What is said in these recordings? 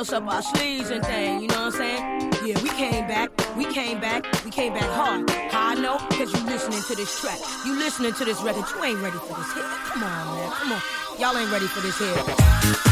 else up our sleeves and thing. You know what I'm saying? Yeah, we came back. We came back. We came back hard. How I know? Cause you listening to this track. You listening to this record. You ain't ready for this hit. Come on, man. Come on. Y'all ain't ready for this hit.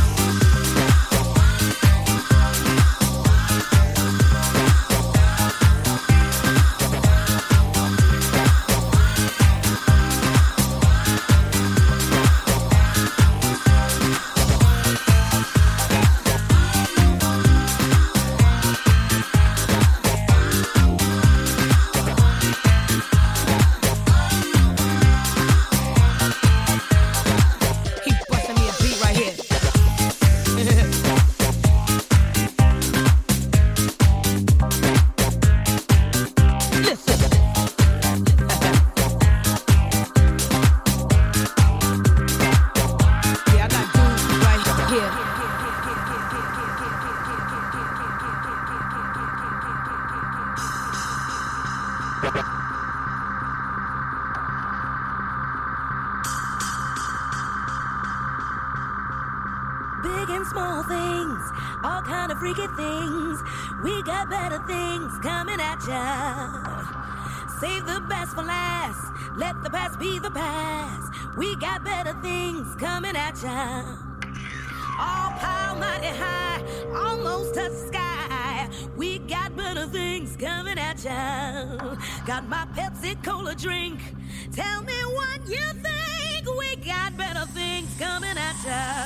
The past. We got better things coming at ya. All power mighty high, almost touch the sky. We got better things coming at ya. Got my Pepsi Cola drink. Tell me what you think. We got better things coming at ya.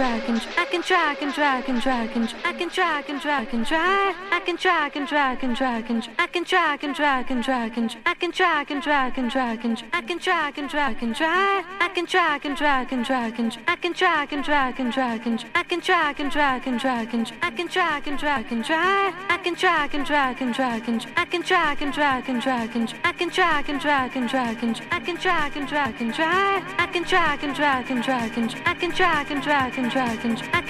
Track and track and I can track and track and track and I can track and track and track I can track and track and track and I can track and track and track and I can track and track and track and I can track and track and track I can track and track and track and I can track and track and track and I can track and track and track and I can track and track and track I can track and track and track and I can track and track and track and I can track and track and track and I can track and track and track I can track and track and track and I can track and track and track and I can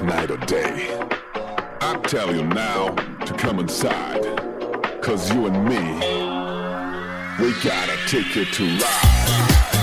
night or day. I tell you now to come inside. Cause you and me, we gotta take it to ride.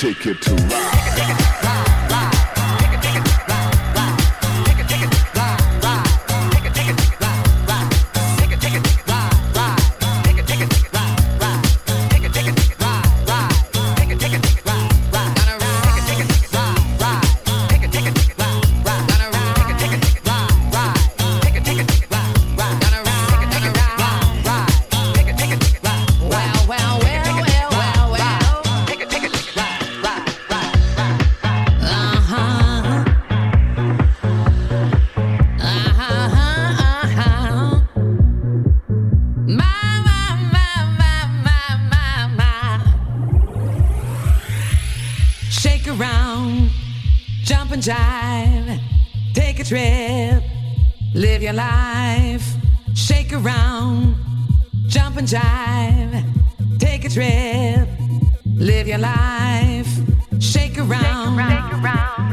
Take it to ride.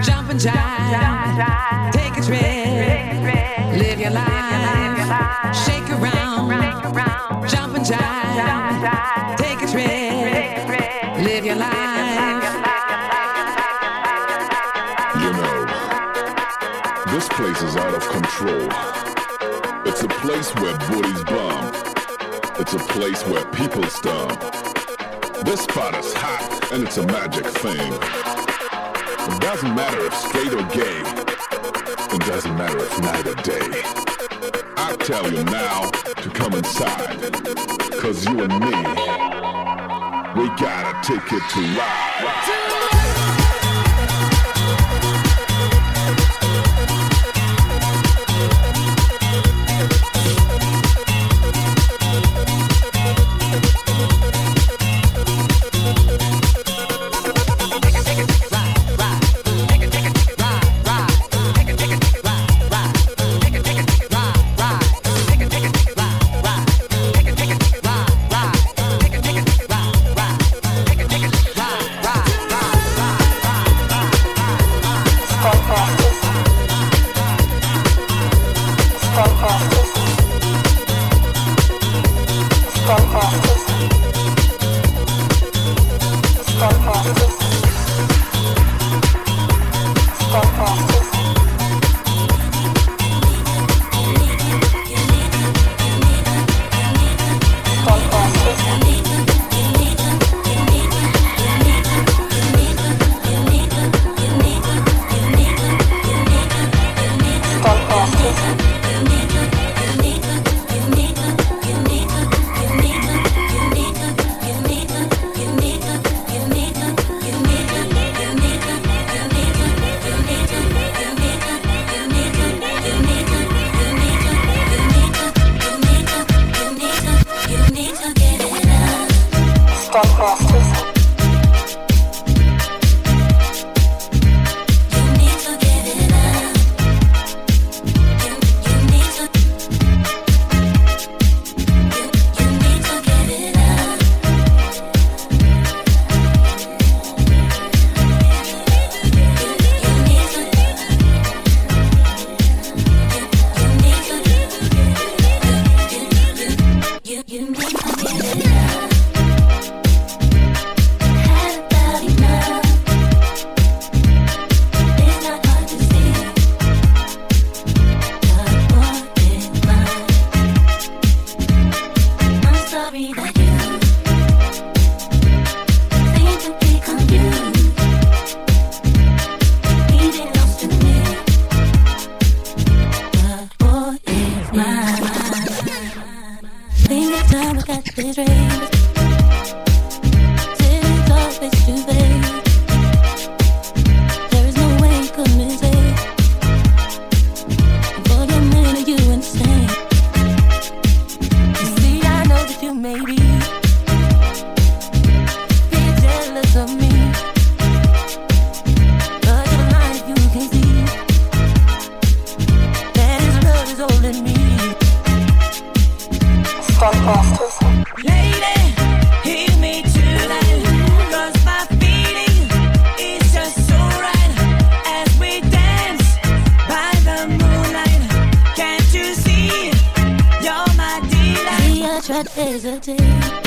Jump and jive, take a trip, live your life, shake around, jump and jive, take a trip, live your life. You know, this place is out of control. It's a place where booties bump. It's a place where people stomp. This spot is hot and it's a magic thing. It doesn't matter if straight or gay. It doesn't matter if night or day. I tell you now to come inside. Cause you and me, we got a ticket to ride. Lady,